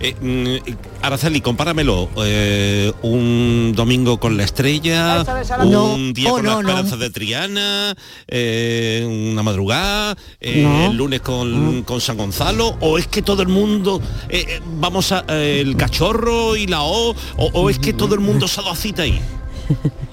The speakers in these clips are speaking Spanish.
Eh, mm, Araceli, compáramelo. eh, un domingo con la estrella, un día Oh, con no, la esperanza no. de Triana, eh, una madrugada, el lunes con, con San Gonzalo, o es que todo el mundo vamos a el cachorro y la O, o, o es que todo el mundo se dado cita ahí.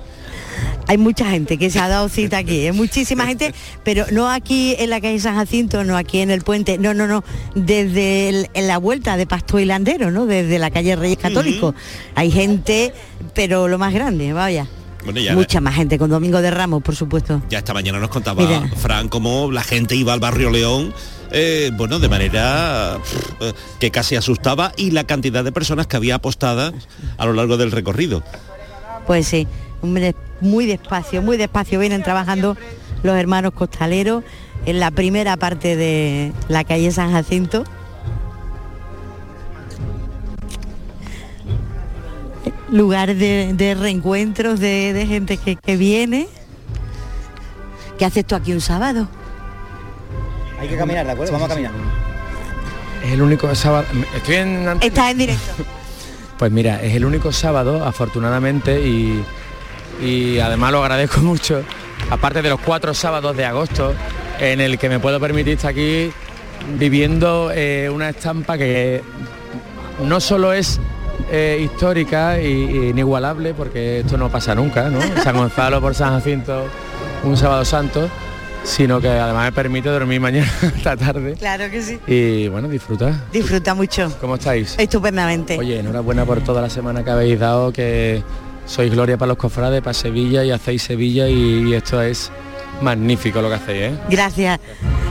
Hay mucha gente que se ha dado cita aquí, hay muchísima gente, pero no aquí en la calle San Jacinto, no aquí en el puente, no, no, no, desde el- en la vuelta de Pasto y Landero, ¿no? Desde la calle Reyes Católicos. Hay gente, pero lo más grande, vaya. Bueno, ya, Mucha más gente, con Domingo de Ramos, por supuesto. ya esta mañana nos contaba Mira. Fran cómo la gente iba al barrio León. eh, bueno, de manera eh, que casi asustaba y la cantidad de personas que había apostadas a lo largo del recorrido. Pues sí, muy despacio, muy despacio vienen trabajando los hermanos costaleros en la primera parte de la calle San Jacinto. Lugar de, de reencuentros de, de gente que, que viene. ¿Qué haces tú aquí un sábado? Hay que caminar, ¿de acuerdo? Vamos a caminar. Es el único sábado. Estoy en. Estás en directo. Pues mira, es el único sábado, afortunadamente, y, y además lo agradezco mucho, aparte de los cuatro sábados de agosto, en el que me puedo permitir estar aquí viviendo eh, una estampa que no solo es eh, histórica y inigualable, porque esto no pasa nunca, ¿no? San Gonzalo por San Jacinto, un sábado santo, sino que además me permite dormir mañana esta tarde Claro que sí. y bueno, disfrutar. Disfruta mucho. ¿Cómo estáis? Estupendamente. Oye, enhorabuena por toda la semana que habéis dado, que sois gloria para los cofrades, para Sevilla y hacéis Sevilla y, y esto es magnífico lo que hacéis, ¿eh? Gracias.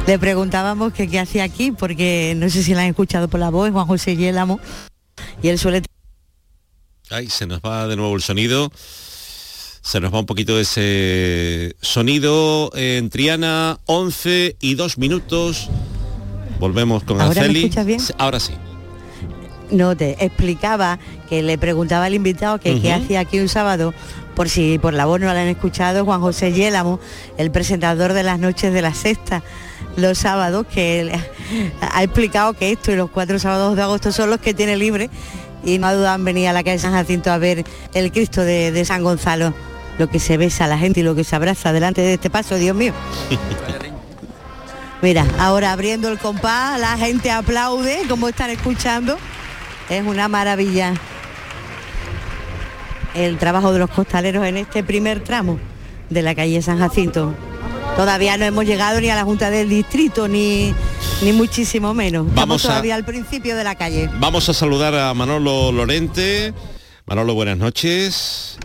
Le preguntábamos que qué hacía aquí, porque no sé si la han escuchado por la voz, Juan José Yélamo, y él suele Ay, se nos va de nuevo el sonido. Se nos va un poquito ese sonido en Triana, 11 y 2 minutos. Volvemos con ¿Ahora me escuchas bien? Ahora sí. No te explicaba que le preguntaba al invitado que qué hacía aquí un sábado, por si por la voz no la han escuchado, Juan José Yélamo, el presentador de las noches de la sexta los sábados, que él ha explicado que esto y los cuatro sábados de agosto son los que tiene libre y no ha dudado en venir a la calle San Jacinto a ver el Cristo de, de San Gonzalo, lo que se besa a la gente y lo que se abraza delante de este paso, Dios mío. Mira, ahora abriendo el compás, la gente aplaude, como están escuchando. Es una maravilla el trabajo de los costaleros en este primer tramo de la calle San Jacinto. Todavía no hemos llegado ni a la Junta del Distrito, ni, ni muchísimo menos. Estamos Vamos a- todavía al principio de la calle. Vamos a saludar a Manolo Lorente. Manolo, buenas noches.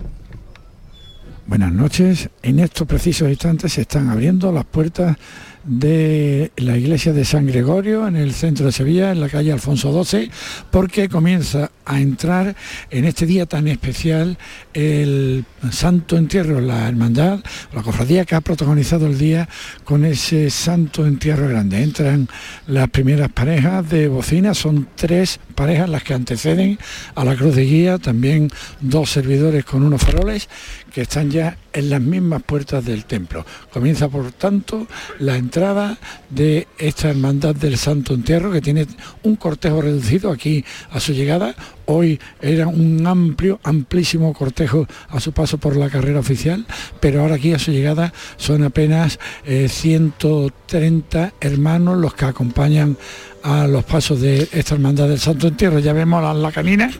Buenas noches. En estos precisos instantes se están abriendo las puertas de la iglesia de San Gregorio en el centro de Sevilla, en la calle Alfonso XII, porque comienza a entrar en este día tan especial el Santo Entierro, la hermandad, la cofradía que ha protagonizado el día con ese Santo Entierro grande. Entran las primeras parejas de bocinas, son tres parejas las que anteceden a la cruz de guía, también dos servidores con unos faroles que están ya en las mismas puertas del templo. Comienza por tanto la entrada de esta hermandad del Santo Entierro que tiene un cortejo reducido aquí a su llegada. Hoy era un amplio, amplísimo cortejo a su paso por la carrera oficial, pero ahora aquí a su llegada son apenas eh, 130 hermanos los que acompañan a los pasos de esta hermandad del Santo Entierro. Ya vemos a la canina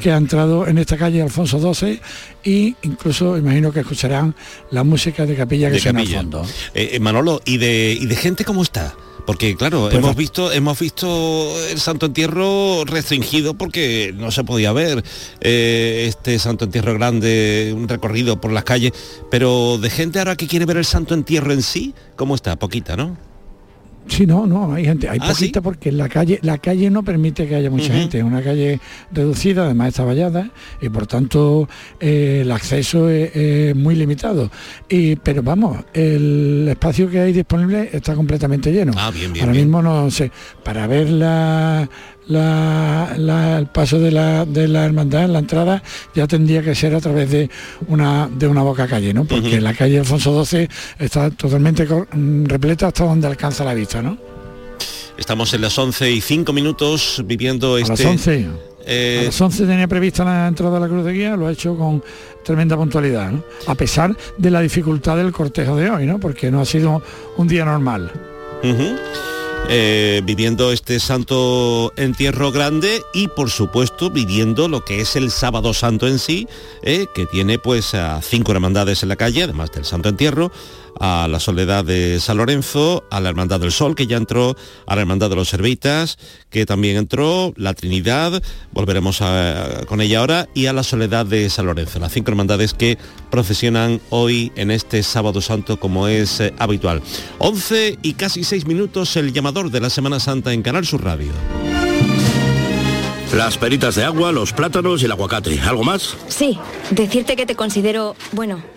que ha entrado en esta calle Alfonso XII y incluso imagino que escucharán la música de capilla que de suena al Capilla. fondo. Eh, eh, Manolo, ¿y de, ¿y de gente cómo está? Porque claro, Pues hemos va- visto, hemos visto el Santo Entierro restringido porque no se podía ver eh, este Santo Entierro grande, un recorrido por las calles, pero de gente ahora que quiere ver el Santo Entierro en sí, ¿cómo está? Poquita, ¿no? Sí, no, no, hay gente, hay ¿Ah, poquita sí? porque la calle, la calle no permite que haya mucha gente, es una calle reducida, además está vallada y por tanto eh, el acceso es, es muy limitado. Y, pero vamos, el espacio que hay disponible está completamente lleno. Ah, bien, bien, Ahora bien. mismo no sé, para ver la, la- la- el paso de la, de la hermandad en la entrada ya tendría que ser a través de una de una boca calle, ¿no? Porque la calle Alfonso XII está totalmente mm, repleta hasta donde alcanza la vista, ¿no? Estamos en las 11 y 5 minutos viviendo A este... las 11. eh, A las 11 tenía prevista la entrada a la Cruz de Guía, lo ha hecho con tremenda puntualidad, ¿no? a pesar de la dificultad del cortejo de hoy, ¿no? porque no ha sido un día normal. Eh, viviendo este santo entierro grande y por supuesto viviendo lo que es el sábado santo en sí, eh, que tiene pues a cinco hermandades en la calle, además del santo entierro, a la soledad de San Lorenzo, a la hermandad del Sol que ya entró, a la hermandad de los Servitas que también entró, la Trinidad, volveremos a- con ella ahora, y a la soledad de San Lorenzo, las cinco hermandades que procesionan hoy en este sábado santo como es eh, habitual. 11 y casi 6 minutos el llamador de la Semana Santa en Canal Sur Radio. Las peritas de agua, los plátanos y el aguacate. ¿Algo más? Sí, decirte que te considero, bueno,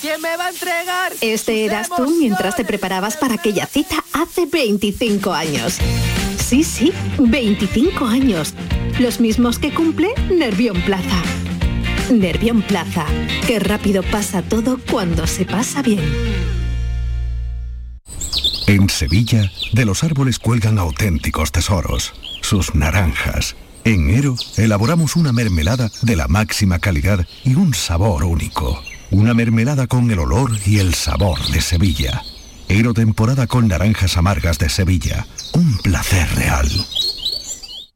¿Quién me va a entregar? Este eras tú mientras te preparabas para aquella cita hace 25 años. Sí, sí, 25 años. Los mismos que cumple Nervión Plaza. Nervión Plaza. Qué rápido pasa todo cuando se pasa bien. En Sevilla, de los árboles cuelgan auténticos tesoros, sus naranjas. En Ero, elaboramos una mermelada de la máxima calidad y un sabor único. Una mermelada con el olor y el sabor de Sevilla. Ero temporada con naranjas amargas de Sevilla. Un placer real.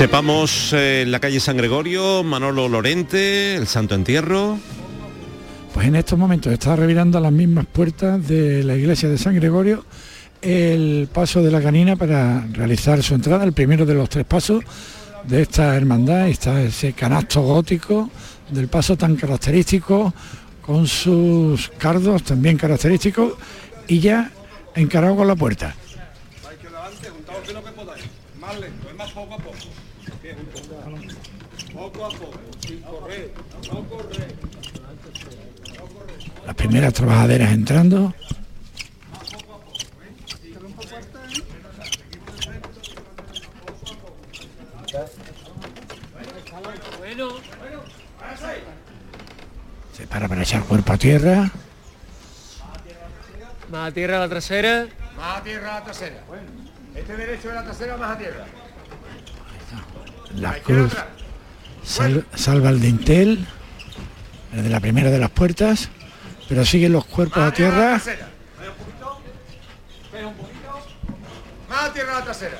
Sepamos eh, en la calle San Gregorio, Manolo Lorente, el Santo Entierro. Pues en estos momentos está revirando a las mismas puertas de la iglesia de San Gregorio el paso de la canina para realizar su entrada, el primero de los tres pasos de esta hermandad. Está ese canasto gótico del paso tan característico, con sus cardos también característicos, y ya encarado con la puerta. Las primeras trabajaderas entrando. Se para para echar cuerpo a tierra. Más a tierra la trasera. Más a tierra la trasera. Este derecho de la trasera más a tierra. La cruz sal- salva el dintel el de la primera de las puertas, pero siguen los cuerpos a tierra. Más a tierra la trasera.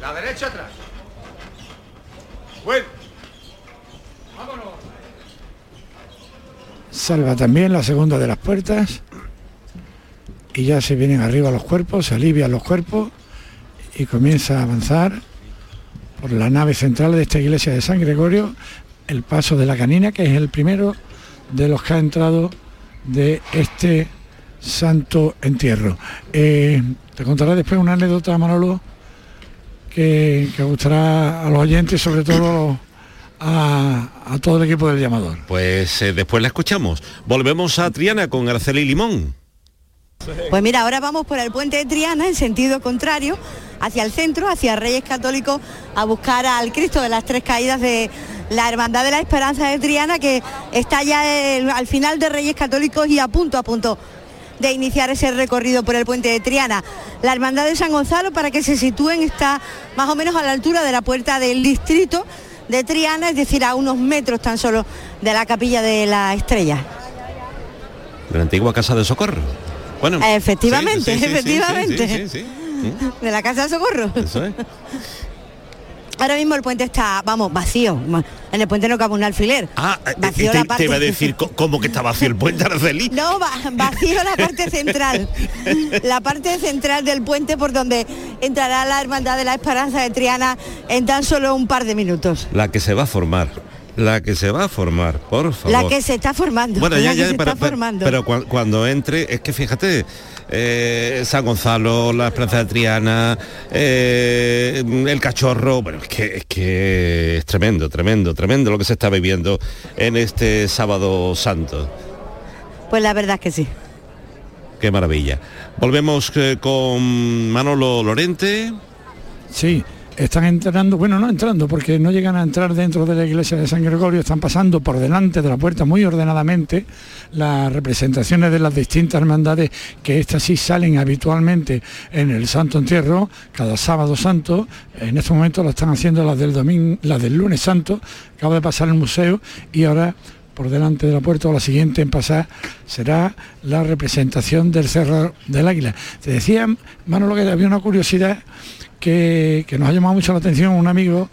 La derecha atrás. Bueno. Salva también la segunda de las puertas. Y ya se vienen arriba los cuerpos, se alivian los cuerpos y comienza a avanzar por la nave central de esta iglesia de San Gregorio el paso de la canina, que es el primero de los que ha entrado de este santo entierro. Eh, te contaré después una anécdota, Manolo, que, que gustará a los oyentes, sobre todo a, a todo el equipo del llamador. Pues eh, después la escuchamos. Volvemos a Triana con Araceli Limón. Pues mira, ahora vamos por el puente de Triana en sentido contrario, hacia el centro, hacia Reyes Católicos, a buscar al Cristo de las Tres Caídas de la Hermandad de la Esperanza de Triana, que está ya al final de Reyes Católicos y a punto, a punto de iniciar ese recorrido por el puente de Triana. La Hermandad de San Gonzalo, para que se sitúen, está más o menos a la altura de la puerta del distrito de Triana, es decir, a unos metros tan solo de la capilla de la Estrella. De la antigua Casa de Socorro. Bueno, efectivamente, sí, sí, sí, sí, efectivamente. De la Casa de Socorro. Eso es. Ahora mismo el puente está, vamos, vacío. En el puente no cabe un alfiler. Ah, eh, Vacío te, la te parte- iba a decir cómo que está vacío el puente Araceli. No, va- vacío la parte central. La parte central del puente por donde entrará la Hermandad de la Esperanza de Triana en tan solo un par de minutos. La que se va a formar. La que se va a formar, por favor. La que se está formando. Bueno, ya, que ya, se pero, está pero- formando. pero cuan- cuando entre, es que fíjate, eh, San Gonzalo, la Esperanza de Triana, eh, el cachorro, bueno, es que, es que es tremendo, tremendo, tremendo lo que se está viviendo en este sábado santo. Pues la verdad es que sí. Qué maravilla. Volvemos eh, con Manolo Lorente. Sí, están entrando, bueno, no entrando, porque no llegan a entrar dentro de la iglesia de San Gregorio, están pasando por delante de la puerta muy ordenadamente las representaciones de las distintas hermandades que estas sí salen habitualmente en el Santo Entierro, cada sábado santo, en este momento lo están haciendo las del domingo, las del lunes santo, acabo de pasar el museo y ahora por delante de la puerta o la siguiente en pasar será la representación del Cerro del Águila. Te decía, Manolo, que había una curiosidad que, que nos ha llamado mucho la atención un amigo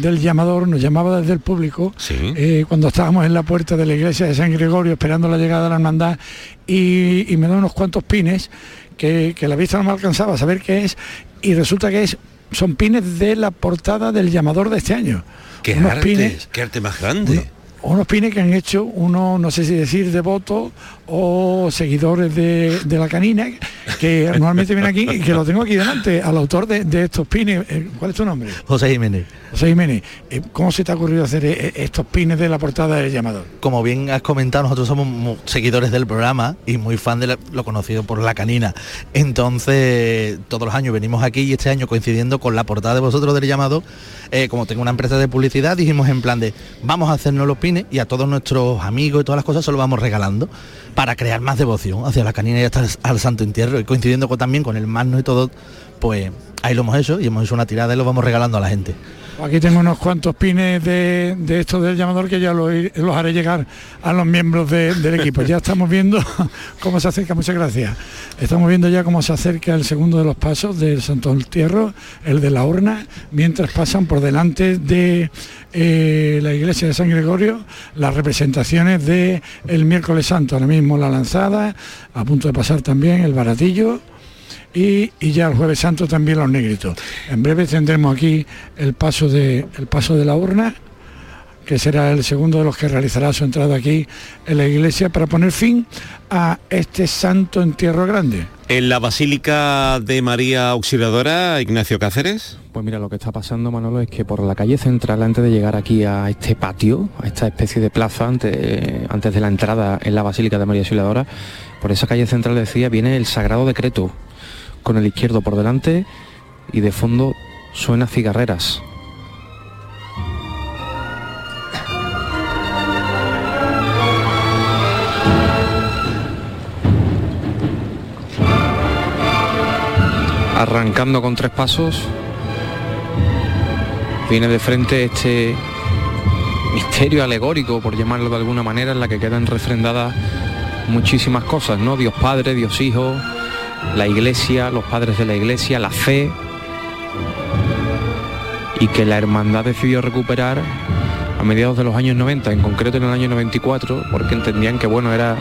del llamador, nos llamaba desde el público eh, cuando estábamos en la puerta de la iglesia de San Gregorio esperando la llegada de la hermandad y, y me da unos cuantos pines que, que la vista no me alcanzaba a saber qué es y resulta que es son pines de la portada del llamador de este año. Qué Unos arte, pines- qué arte más grande. unos pines que han hecho unos, no sé si decir devotos o seguidores de, de la canina, que normalmente vienen aquí y que lo tengo aquí delante, al autor de, de estos pines. Eh, ¿Cuál es tu nombre? José Jiménez. José Jiménez. Eh, ¿Cómo se te ha ocurrido hacer eh, estos pines de la portada del llamador? Como bien has comentado, nosotros somos seguidores del programa y muy fan de la- lo conocido por la canina. Entonces, todos los años venimos aquí y este año coincidiendo con la portada de vosotros del llamado, eh, como tengo una empresa de publicidad, dijimos en plan de vamos a hacernos los pines y a todos nuestros amigos y todas las cosas se los vamos regalando para crear más devoción hacia la canina y hasta al Santo Entierro. Y coincidiendo también con el magno y todo, pues ahí lo hemos hecho y hemos hecho una tirada y los vamos regalando a la gente. Aquí tengo unos cuantos pines de, de estos del llamador que ya los haré llegar a los miembros de- del equipo. Ya estamos viendo cómo se acerca, muchas gracias. Estamos viendo ya cómo se acerca el segundo de los pasos del Santo Entierro, el de la urna, mientras pasan por delante de eh, la iglesia de San Gregorio las representaciones de el miércoles santo, ahora mismo la lanzada, a punto de pasar también el baratillo y, y ya el jueves santo también los negritos. En breve tendremos aquí el paso de, el paso de la urna, que será el segundo de los que realizará su entrada aquí en la iglesia para poner fin a este santo entierro grande. En la Basílica de María Auxiliadora, Ignacio Cáceres. Pues mira, lo que está pasando, Manolo, es que por la calle central, antes de llegar aquí a este patio, a esta especie de plaza, antes, antes de la entrada en la Basílica de María Auxiliadora, por esa calle central decía, viene el Sagrado Decreto, con el izquierdo por delante y de fondo suena cigarreras. Arrancando con tres pasos, viene de frente este misterio alegórico, por llamarlo de alguna manera, en la que quedan refrendadas muchísimas cosas, ¿no? Dios Padre, Dios Hijo, la Iglesia, los padres de la Iglesia, la fe. y que la hermandad decidió recuperar a mediados de los años 90, en concreto en el año 94, porque entendían que bueno era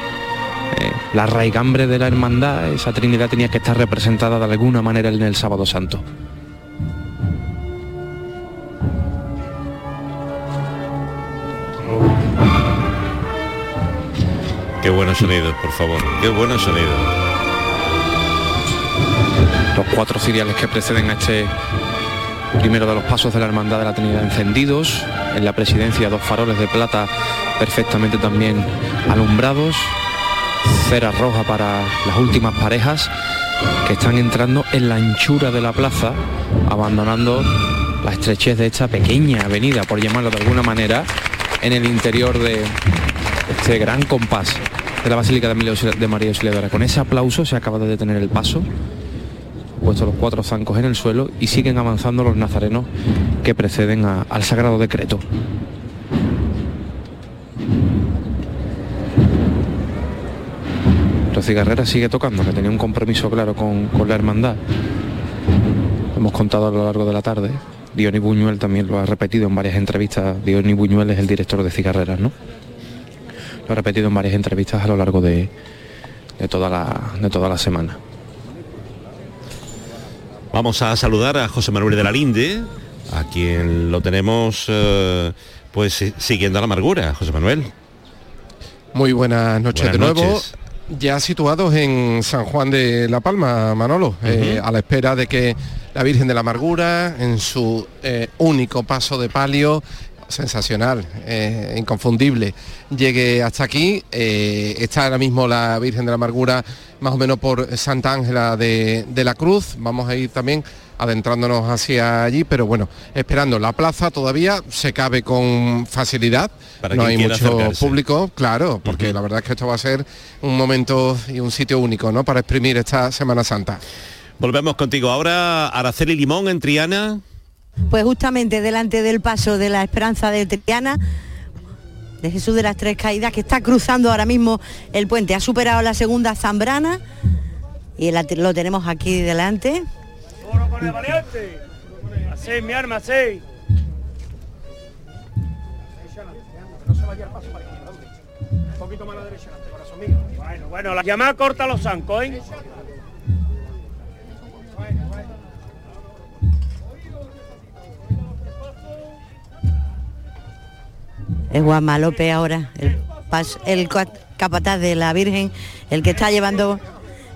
eh, la raigambre de la hermandad, esa Trinidad tenía que estar representada de alguna manera en el Sábado Santo. Qué buenos sonidos, por favor. Qué buenos sonidos. Los cuatro ciriales que preceden a este primero de los pasos de la Hermandad de la Trinidad encendidos. En la presidencia dos faroles de plata perfectamente también alumbrados. Cera roja para las últimas parejas que están entrando en la anchura de la plaza, abandonando la estrechez de esta pequeña avenida, por llamarlo de alguna manera, en el interior de este gran compás de la Basílica de, María Auxiliadora. Con ese aplauso se acaba de detener el paso, puesto los cuatro zancos en el suelo y siguen avanzando los nazarenos que preceden al Sagrado Decreto. La cigarrera sigue tocando, que tenía un compromiso claro con, con la hermandad. Hemos contado a lo largo de la tarde. Diony Buñuel también lo ha repetido en varias entrevistas. Diony Buñuel es el director de cigarreras, ¿no? Lo ha repetido en varias entrevistas a lo largo de, de toda, la, de toda la semana. Vamos a saludar a José Manuel de la Linde, a quien lo tenemos eh, pues si- siguiendo a la amargura. José Manuel. Muy buenas noches Buenas de nuevo. noches. Ya situados en San Juan de la Palma, Manolo, eh, a la espera de que la Virgen de la Amargura, en su eh, único paso de palio, sensacional, eh, inconfundible, llegue hasta aquí. Eh, está ahora mismo la Virgen de la Amargura más o menos por Santa Ángela de, de la Cruz. Vamos a ir también adentrándonos hacia allí, pero bueno, esperando. La plaza todavía se cabe con facilidad. Para no hay mucho acercarse. público, claro, porque la verdad es que esto va a ser un momento y un sitio único, ¿no? Para exprimir esta Semana Santa. Volvemos contigo ahora, Araceli Limón en Triana. Pues justamente delante del paso de la Esperanza de Triana, de Jesús de las Tres Caídas, que está cruzando ahora mismo el puente. Ha superado la segunda Zambrana y la- lo tenemos aquí delante. con el valiente. Así, mi arma, así. Un poquito más a la derecha, corazón mío. Bueno, bueno, la llamada corta los zancos, ¿eh? Es Juanma López ahora, el, pas- el ca- capataz de la Virgen, el que está llevando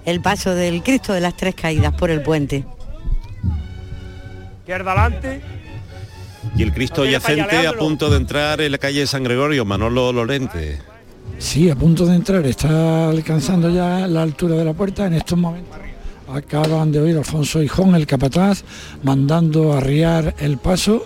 el paso del Cristo de las Tres Caídas por el puente. Izquierda adelante. Y el Cristo yacente a punto de entrar en la calle San Gregorio, Manolo Lorente. Sí, a punto de entrar, está alcanzando ya la altura de la puerta en estos momentos. Acaban de oír Alfonso Hijón, el capataz, mandando arriar el paso,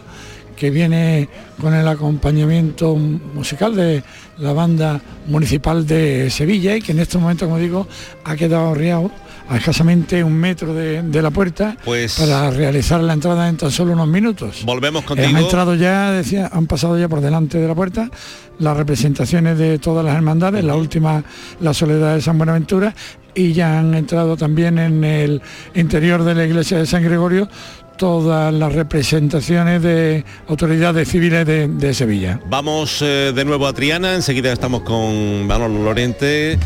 que viene con el acompañamiento musical de la banda municipal de Sevilla y que en estos momentos, como digo, ha quedado arriado a escasamente un metro de, de la puerta Pues- para realizar la entrada en tan solo unos minutos. Volvemos Eh, contigo. Han entrado ya, decía, han pasado ya por delante de la puerta las representaciones de todas las hermandades, la última, la Soledad de San Buenaventura, y ya han entrado también en el interior de la iglesia de San Gregorio todas las representaciones de autoridades civiles de, de Sevilla. Vamos eh, de nuevo a Triana, enseguida estamos con Manolo Lorente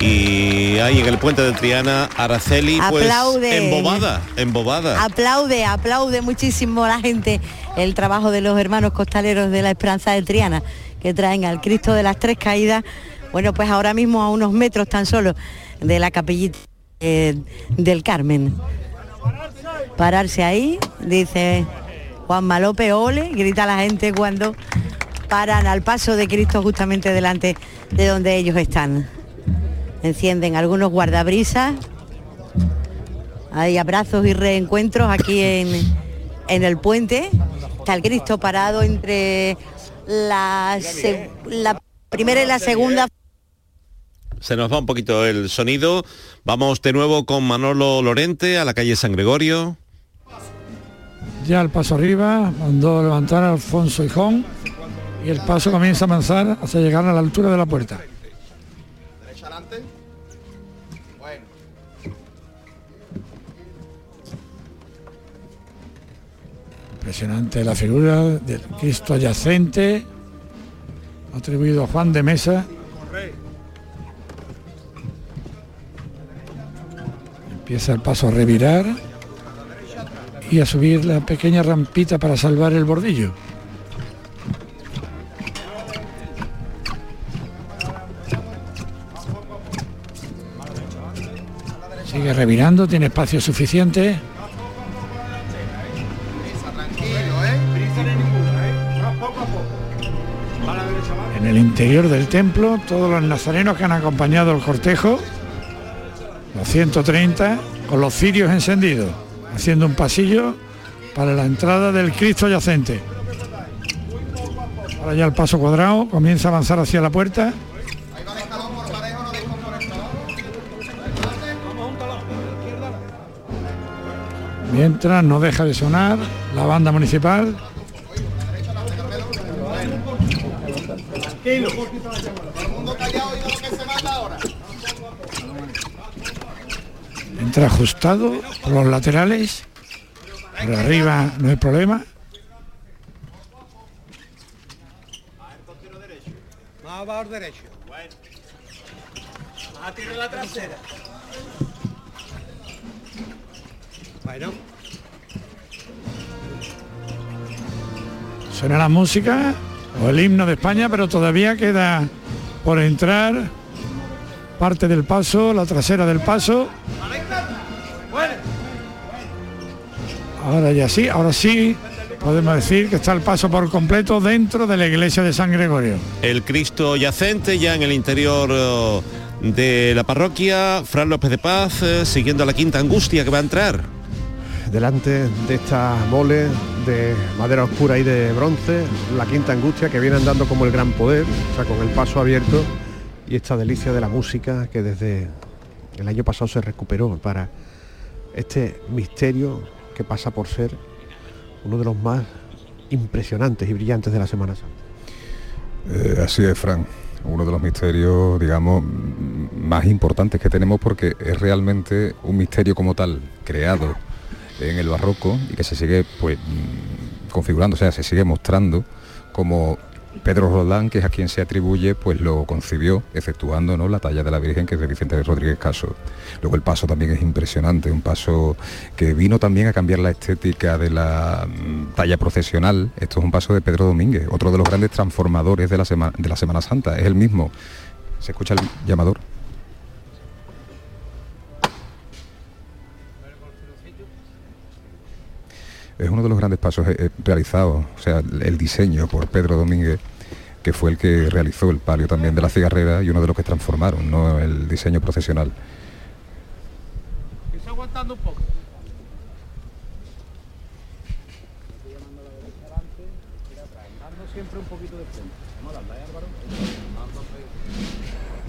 y ahí en el puente de Triana, Araceli, pues Aplaude. embobada, embobada. Aplaude, aplaude muchísimo la gente el trabajo de los hermanos costaleros de la Esperanza de Triana, que traen al Cristo de las Tres Caídas, bueno, pues ahora mismo a unos metros tan solo de la capillita eh, del Carmen. Pararse ahí, dice Juan Malope, ole, grita la gente cuando paran al paso de Cristo justamente delante de donde ellos están. Encienden algunos guardabrisas hay abrazos y reencuentros aquí en, en el puente. Está el Cristo parado entre la, primera y la segunda. Se nos va un poquito el sonido. Vamos de nuevo con Manolo Lorente a la calle San Gregorio. Ya el paso arriba, mandó levantar a Alfonso Hijón y el paso comienza a avanzar hasta llegar a la altura de la puerta. Impresionante la figura del Cristo yacente, atribuido a Juan de Mesa. Empieza el paso a revirar y a subir la pequeña rampita para salvar el bordillo. Sigue revirando, tiene espacio suficiente. En el interior del templo, todos los nazarenos que han acompañado el cortejo, los 130, con los cirios encendidos, haciendo un pasillo para la entrada del Cristo yacente. Ahora ya el paso cuadrado comienza a avanzar hacia la puerta. Mientras no deja de sonar la banda municipal. Ajustado por los laterales. Por arriba no hay problema. Más derecho. La trasera. Bueno. Suena la música o el himno de España, pero todavía queda por entrar parte del paso, la trasera del paso. Ahora ya sí, ahora sí podemos decir que está el paso por completo dentro de la iglesia de San Gregorio. El Cristo yacente ya en el interior eh, de la parroquia, Fran López de Paz, eh, siguiendo la quinta angustia que va a entrar. delante de esta mole de madera oscura y de bronce, la quinta angustia que viene andando como el gran poder, o sea, con el paso abierto y esta delicia de la música que desde el año pasado se recuperó para este misterio que pasa por ser uno de los más impresionantes y brillantes de la Semana Santa. Eh, así es, Fran. Uno de los misterios, digamos, más importantes que tenemos porque es realmente un misterio como tal, creado en el barroco y que se sigue pues mm, configurando, o sea, se sigue mostrando como Pedro Roldán, que es a quien se atribuye, pues lo concibió, efectuando ¿no? la talla de la Virgen, que es de Vicente Rodríguez Caso. Luego el paso también es impresionante, un paso que vino también a cambiar la estética de la mm, talla procesional. Esto es un paso de Pedro Domínguez, otro de los grandes transformadores de la, de la Semana Santa. Es el mismo. ¿Se escucha el llamador? Es uno de los grandes pasos eh, eh, realizados, o sea, el el diseño por Pedro Domínguez, que fue el que realizó el palio también de la cigarrera y uno de los que transformaron, ¿no? El diseño procesional. Está aguantando un poco. siempre un poquito de frente. ¿No la andai, Álvaro?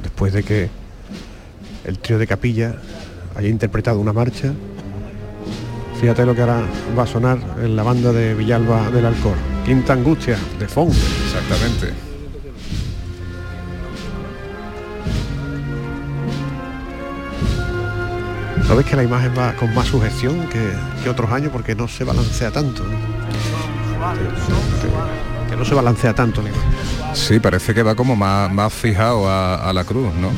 Después de que el trío de capilla haya interpretado una marcha, fíjate lo que ahora va a sonar en la banda de Villalba del Alcor. Quinta Angustia, de Fon. Exactamente. ¿No ves que la imagen va con más sujeción que, que otros años porque no se balancea tanto? ¿no? Que no se balancea tanto la imagen. Sí, parece que va como más, más fijado a, a la cruz, ¿no?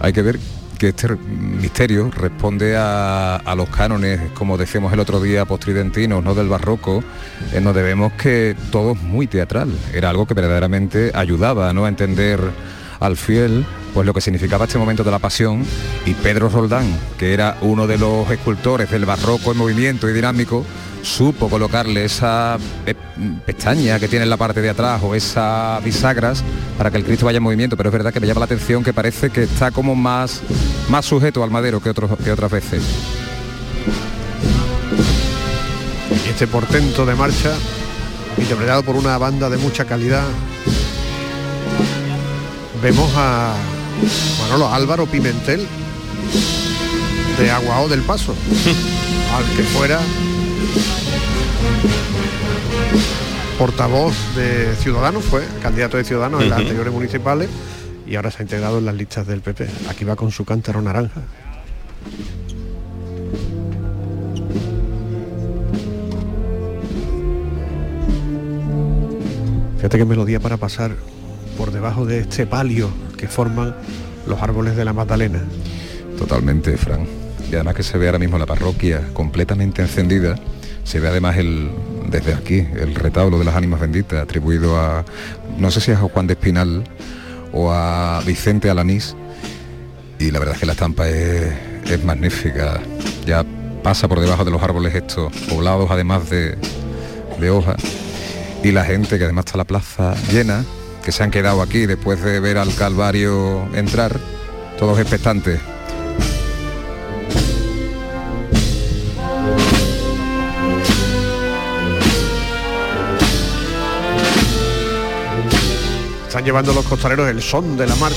Hay que ver que este misterio responde a, a los cánones, como decíamos el otro día, postridentinos, ¿no? Del barroco, en donde vemos que todo es muy teatral. Era algo que verdaderamente ayudaba, ¿no? A entender al fiel pues lo que significaba este momento de la pasión y Pedro Roldán, que era uno de los escultores del barroco en movimiento y dinámico, supo colocarle esa pe- pestaña que tiene en la parte de atrás o esas bisagras para que el Cristo vaya en movimiento, pero es verdad que me llama la atención que parece que está como más, más sujeto al madero que, otros, que otras veces. Y este portento de marcha, interpretado por una banda de mucha calidad, vemos a Manolo Álvaro Pimentel de Aguao del Paso, al que fuera portavoz de Ciudadanos, fue candidato de Ciudadanos en las anteriores municipales y ahora se ha integrado en las listas del PP. Aquí va con su cántaro naranja. Fíjate qué melodía para pasar por debajo de este palio que forman los árboles de la Magdalena. Totalmente, Fran. Y además que se ve ahora mismo la parroquia completamente encendida. Se ve además el, desde aquí el retablo de las ánimas benditas atribuido a, no sé si es a Juan de Espinal o a Vicente Alanís. Y la verdad es que la estampa es, es magnífica. Ya pasa por debajo de los árboles estos, poblados además de, de hojas. Y la gente, que además está la plaza llena, que se han quedado aquí después de ver al Calvario entrar, todos expectantes. Están llevando los costaleros el son de la marcha.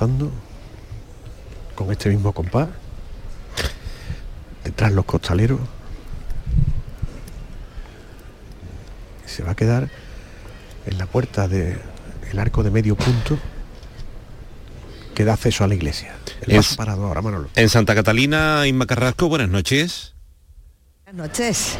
Avanzando con este mismo compás. Detrás los costaleros. Se va a quedar en la puerta del arco de medio punto que da acceso a la iglesia. El Es- paso parado ahora, Manolo. En Santa Catalina, Inma Carrasco, buenas noches. Buenas noches.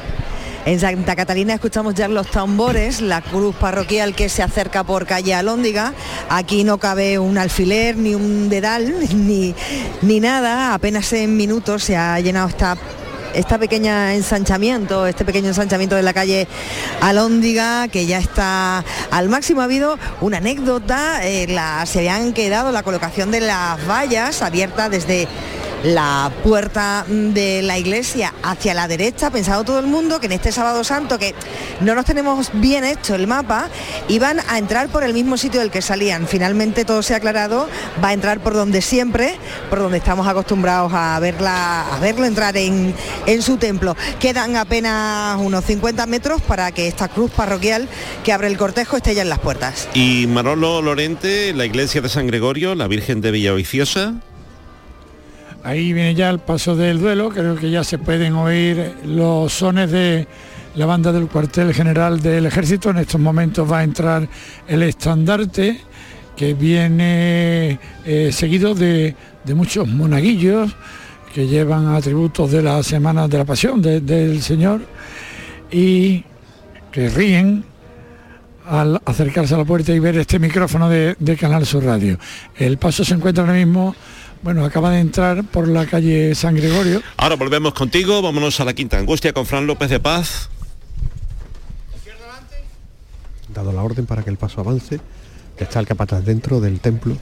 En Santa Catalina escuchamos ya los tambores, la cruz parroquial que se acerca por calle Alóndiga. Aquí no cabe un alfiler, ni un dedal, ni, ni nada. Apenas en minutos se ha llenado esta esta pequeña ensanchamiento, este pequeño ensanchamiento de la calle Alóndiga, que ya está al máximo. Ha habido una anécdota, eh, la, se han quedado la colocación de las vallas abiertas desde la puerta de la iglesia hacia la derecha, pensado todo el mundo que en este sábado santo, que no nos tenemos bien hecho el mapa, iban a entrar por el mismo sitio del que salían. Finalmente todo se ha aclarado, va a entrar por donde siempre, por donde estamos acostumbrados a verla, a verlo entrar en, en su templo. Quedan apenas unos 50 metros para que esta cruz parroquial que abre el cortejo esté ya en las puertas. Y Manolo Lorente, la iglesia de San Gregorio, la Virgen de Villaviciosa. Ahí viene ya el paso del duelo, creo que ya se pueden oír los sones de la banda del cuartel general del ejército. En estos momentos va a entrar el estandarte que viene eh, seguido de, muchos monaguillos que llevan atributos de la semana de la pasión de- del Señor y que ríen al acercarse a la puerta y ver este micrófono de, de Canal Sur Radio. El paso se encuentra ahora mismo, bueno, acaba de entrar por la calle San Gregorio. Ahora volvemos contigo, vámonos a la Quinta Angustia con Fran López de Paz. Dado la orden para que el paso avance, está el capataz dentro del templo.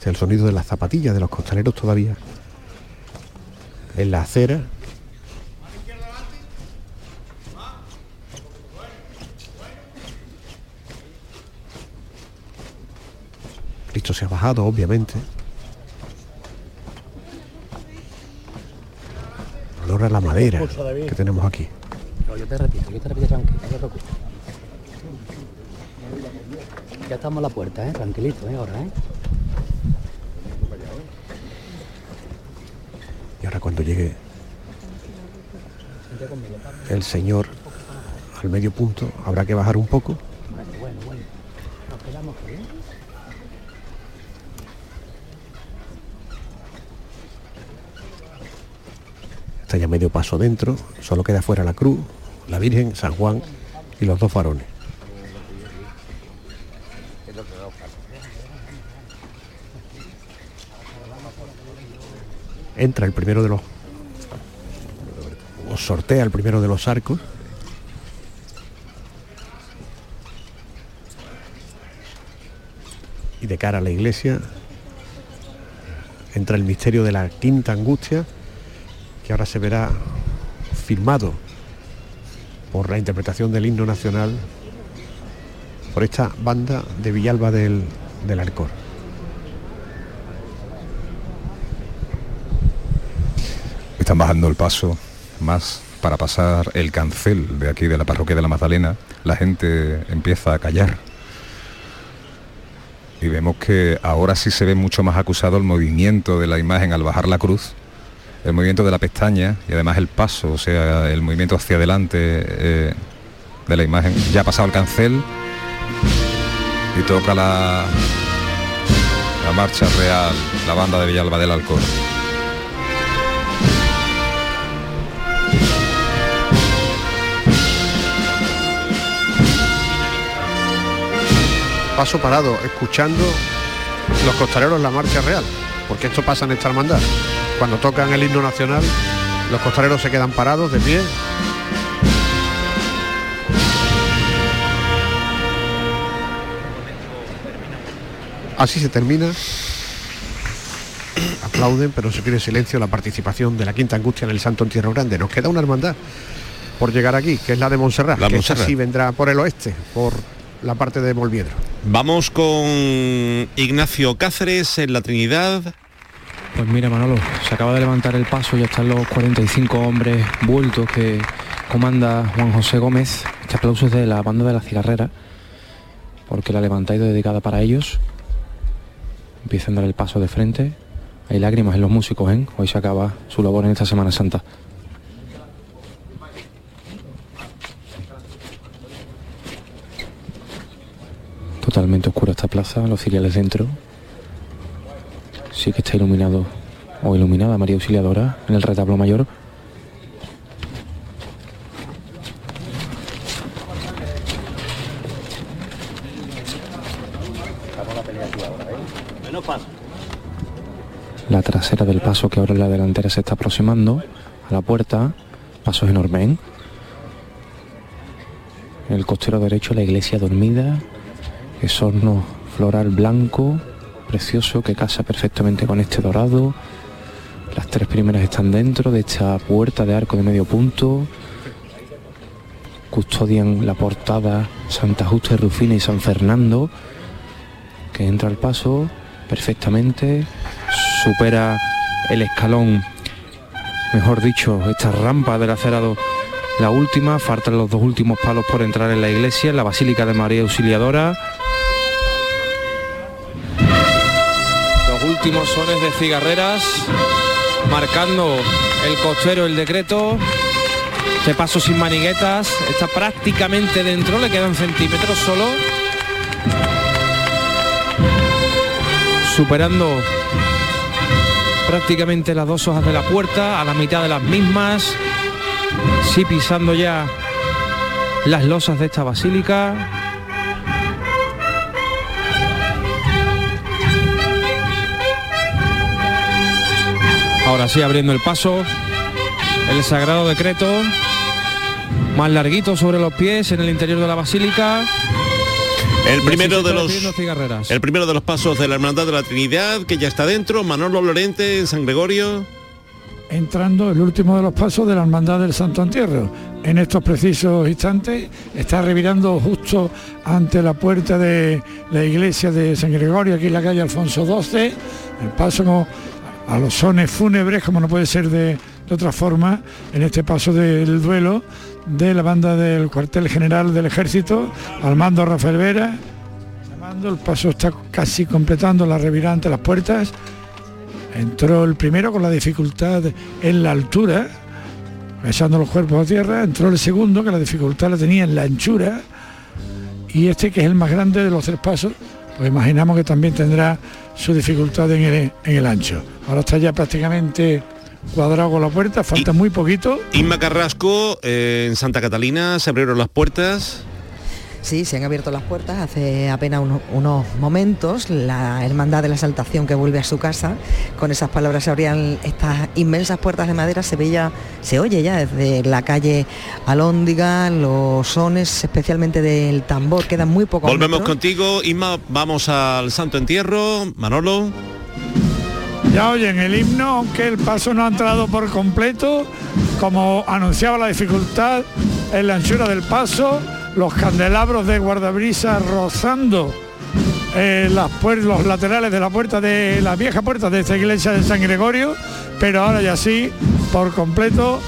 Es el sonido de las zapatillas de los costaleros todavía en la acera. Se ha bajado, obviamente. Olor a la madera que tenemos aquí. No, yo te repito, yo te repito tranquilo, no te preocupes. Ya estamos a la puerta, ¿eh? Tranquilito, ¿eh? Ahora, ¿eh? Y ahora cuando llegue el Señor al medio punto, habrá que bajar un poco. Bueno, bueno, bueno. Nos quedamos aquí, ¿eh? Está ya medio paso dentro, solo queda fuera la cruz, la Virgen, San Juan y los dos farones. Entra el primero de los... sortea el primero de los arcos. Y de cara a la iglesia entra el misterio de la quinta angustia, que ahora se verá firmado por la interpretación del himno nacional por esta banda de Villalba del, del Arcor. Están bajando el paso más para pasar el cancel de aquí de la parroquia de la Magdalena. La gente empieza a callar. y vemos que ahora sí se ve mucho más acusado el movimiento de la imagen al bajar la cruz, el movimiento de la pestaña y además el paso, o sea, el movimiento hacia adelante eh, de la imagen. Ya ha pasado el cancel y toca la, la marcha real, la banda de Villalba del Alcor. Paso parado, escuchando los costaleros la marcha real, porque esto pasa en esta hermandad. Cuando tocan el himno nacional, los costaleros se quedan parados de pie. Así se termina. Aplauden, pero se pide silencio la participación de la Quinta Angustia en el Santo Entierro Grande. Nos queda una hermandad por llegar aquí, que es la de Montserrat, La que Montserrat. sí vendrá por el oeste, por la parte de Molviedro. Vamos con Ignacio Cáceres en la Trinidad. Pues mira Manolo, se acaba de levantar el paso, ya están los 45 hombres vueltos que comanda Juan José Gómez. Este aplauso es de la banda de la cigarrera, porque la ido dedicada para ellos. Empiezan a dar el paso de frente. Hay lágrimas en los músicos, ¿eh? Hoy se acaba su labor en esta Semana Santa. Totalmente oscura esta plaza, los ciriales dentro. Sí que está iluminado o iluminada María Auxiliadora en el retablo mayor. La trasera del paso que ahora en la delantera se está aproximando a la puerta. Pasos enormes. ¿eh? En el costero derecho la iglesia dormida. Es horno floral blanco, precioso, que casa perfectamente con este dorado. Las tres primeras están dentro de esta puerta de arco de medio punto. Custodian la portada Santa Justa y Rufina y San Fernando, que entra al paso perfectamente, supera el escalón, mejor dicho, esta rampa del acerado, la última, faltan los dos últimos palos por entrar en la iglesia, en la Basílica de María Auxiliadora. Últimos sones de cigarreras, marcando el costero el decreto. Este paso sin maniguetas, está prácticamente dentro, le quedan centímetros solo. Superando prácticamente las dos hojas de la puerta, a la mitad de las mismas. Sí pisando ya las losas de esta basílica. Ahora sí, abriendo el paso. El sagrado decreto. Más larguito sobre los pies en el interior de la basílica. El primero de los el primero de los pasos de la Hermandad de la Trinidad, que ya está dentro, Manolo Lorente en San Gregorio. entrando el último de los pasos de la Hermandad del Santo Entierro. En estos precisos instantes está revirando justo ante la puerta de la iglesia de San Gregorio, aquí en la calle Alfonso XII, el paso como a los sones fúnebres, como no puede ser de, otra forma, en este paso del duelo de la banda del cuartel general del ejército, al mando Rafael Vera, el paso está casi completando la revirada ante las puertas, Entró el primero con la dificultad en la altura, echando los cuerpos a tierra. Entró el segundo, que la dificultad la tenía en la anchura. Y este, que es el más grande de los tres pasos, pues imaginamos que también tendrá su dificultad en el, en el ancho. Ahora está ya prácticamente cuadrado con la puerta, falta muy poquito. Inma Carrasco, eh, en Santa Catalina, se abrieron las puertas. Sí, se han abierto las puertas hace apenas uno- unos momentos. La Hermandad de la Exaltación que vuelve a su casa. Con esas palabras se abrían estas inmensas puertas de madera. Se ve ya, se oye ya desde la calle Alóndiga, los sones, especialmente del tambor. Quedan muy pocos Volvemos metros. contigo, Inma, vamos al Santo Entierro, Manolo. Ya oyen el himno, aunque el paso no ha entrado por completo, como anunciaba la dificultad en la anchura del paso, los candelabros de guardabrisas rozando eh, las los laterales de la puerta de la vieja puerta de esta iglesia de San Gregorio, pero ahora ya sí, por completo,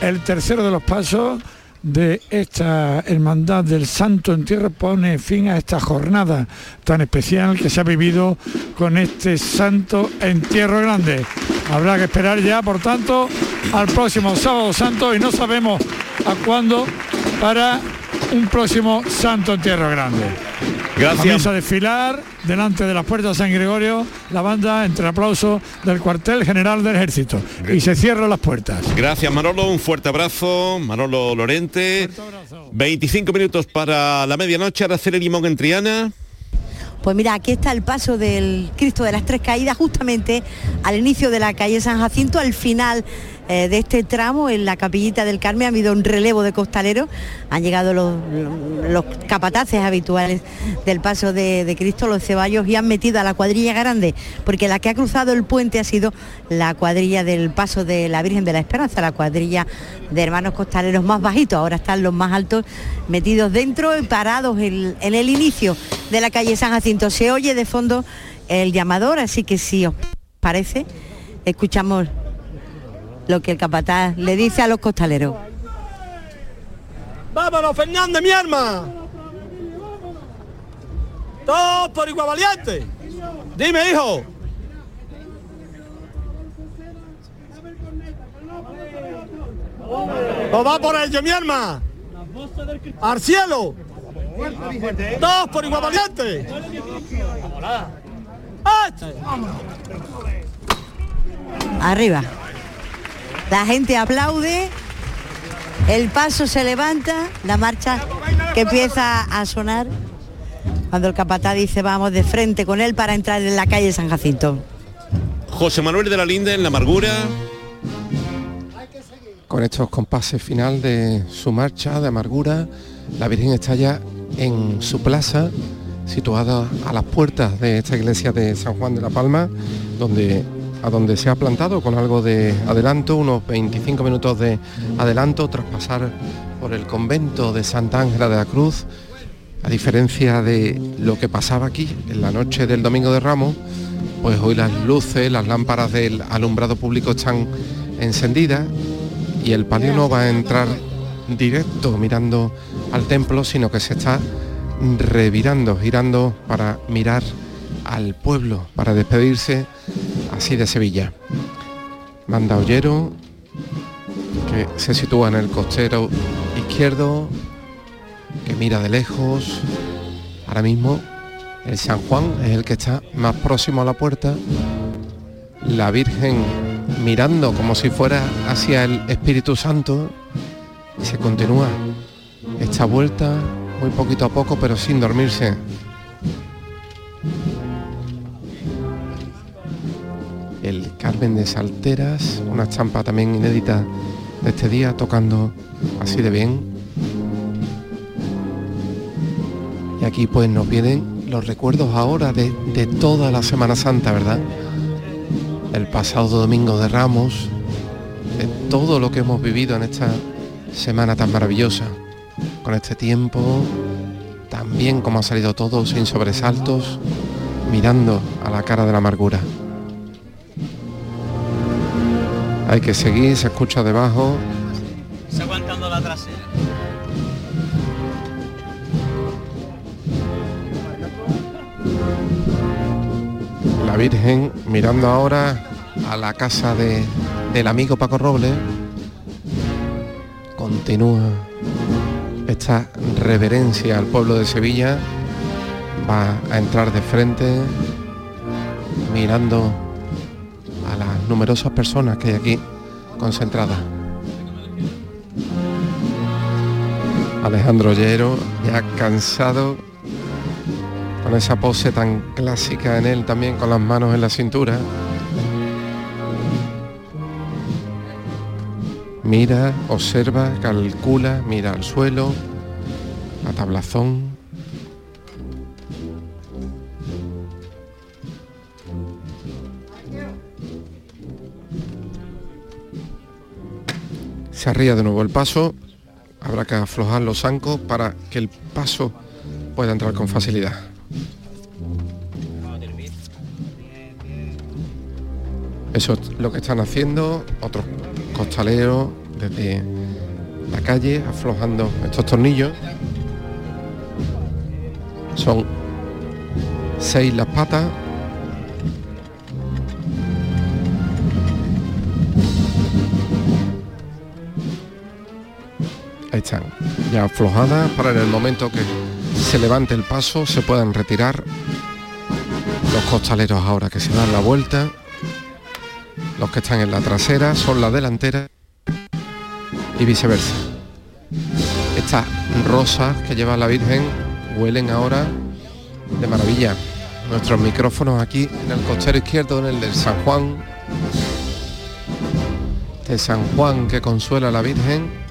el tercero de los pasos de esta hermandad del Santo Entierro pone fin a esta jornada tan especial que se ha vivido con este Santo Entierro Grande. Habrá que esperar ya, por tanto, al próximo sábado santo y no sabemos a cuándo para un próximo Santo Entierro Grande. Gracias. Comienza a desfilar delante de las puertas de San Gregorio la banda entre aplausos del cuartel general del ejército y se cierran las puertas. Gracias Manolo, un fuerte abrazo, Manolo Lorente. 25 minutos para la medianoche, Araceli Limón en Triana. Pues mira, aquí está el paso del Cristo de las Tres Caídas, justamente al inicio de la calle San Jacinto, al final eh, de este tramo, en la capillita del Carmen, ha habido un relevo de costaleros, han llegado los, los capataces habituales del paso de, de Cristo, los ceballos, y han metido a la cuadrilla grande, porque la que ha cruzado el puente ha sido la cuadrilla del paso de la Virgen de la Esperanza, la cuadrilla de hermanos costaleros más bajitos, ahora están los más altos metidos dentro y parados en, en el inicio de la calle San Jacinto. Se oye de fondo el llamador, así que si os parece, escuchamos lo que el capataz le dice a los costaleros. ¡Vámonos, Fernández, mi arma! ¡Todos por igual valiente! Dime, hijo. ¡Pues va por ello, mi arma! ¡Al cielo! ¡Todos por igual valiente! Arriba. La gente aplaude, el paso se levanta, la marcha que empieza a sonar cuando el capataz dice vamos de frente con él para entrar en la calle San Jacinto. José Manuel de la Linde en la amargura. Con estos compases final de su marcha de amargura, la Virgen está ya en su plaza, situada a las puertas de esta iglesia de San Juan de la Palma, donde a donde se ha plantado con algo de adelanto, unos 25 minutos de adelanto tras pasar por el convento de Santa Ángela de la Cruz. A diferencia de lo que pasaba aquí en la noche del Domingo de Ramos, pues hoy las luces, las lámparas del alumbrado público están encendidas y el palio no va a entrar directo mirando al templo, sino que se está revirando, girando para mirar al pueblo, para despedirse así de Sevilla. Manda Ollero, que se sitúa en el costero izquierdo, que mira de lejos. Ahora mismo el San Juan es el que está más próximo a la puerta. La Virgen mirando como si fuera hacia el Espíritu Santo. Y se continúa esta vuelta muy poquito a poco, pero sin dormirse. De Salteras, una champa también inédita de este día, tocando así de bien. Y aquí pues nos vienen los recuerdos ahora de, de toda la Semana Santa, ¿verdad? El pasado domingo de Ramos, de todo lo que hemos vivido en esta semana tan maravillosa, con este tiempo, tan bien como ha salido todo, sin sobresaltos, mirando a la cara de la amargura. Hay que seguir, se escucha debajo. Se aguantando la trasera. La Virgen mirando ahora a la casa de, del amigo Paco Robles. Continúa esta reverencia al pueblo de Sevilla. Va a entrar de frente mirando numerosas personas que hay aquí concentradas. Alejandro Llero, ya cansado, con esa pose tan clásica en él también, con las manos en la cintura. Mira, observa, calcula, mira al suelo, a tablazón. Se arría de nuevo el paso, habrá que aflojar los zancos para que el paso pueda entrar con facilidad. Eso es lo que están haciendo otros costaleros desde la calle, aflojando estos tornillos. Son seis las patas. Están, ya aflojadas para en el momento que se levante el paso se puedan retirar los costaleros ahora que se dan la vuelta. Los que están en la trasera son la delantera y viceversa. Estas rosas que lleva la Virgen huelen ahora de maravilla. Nuestros micrófonos aquí en el costero izquierdo, en el del San Juan. De San Juan que consuela a la Virgen.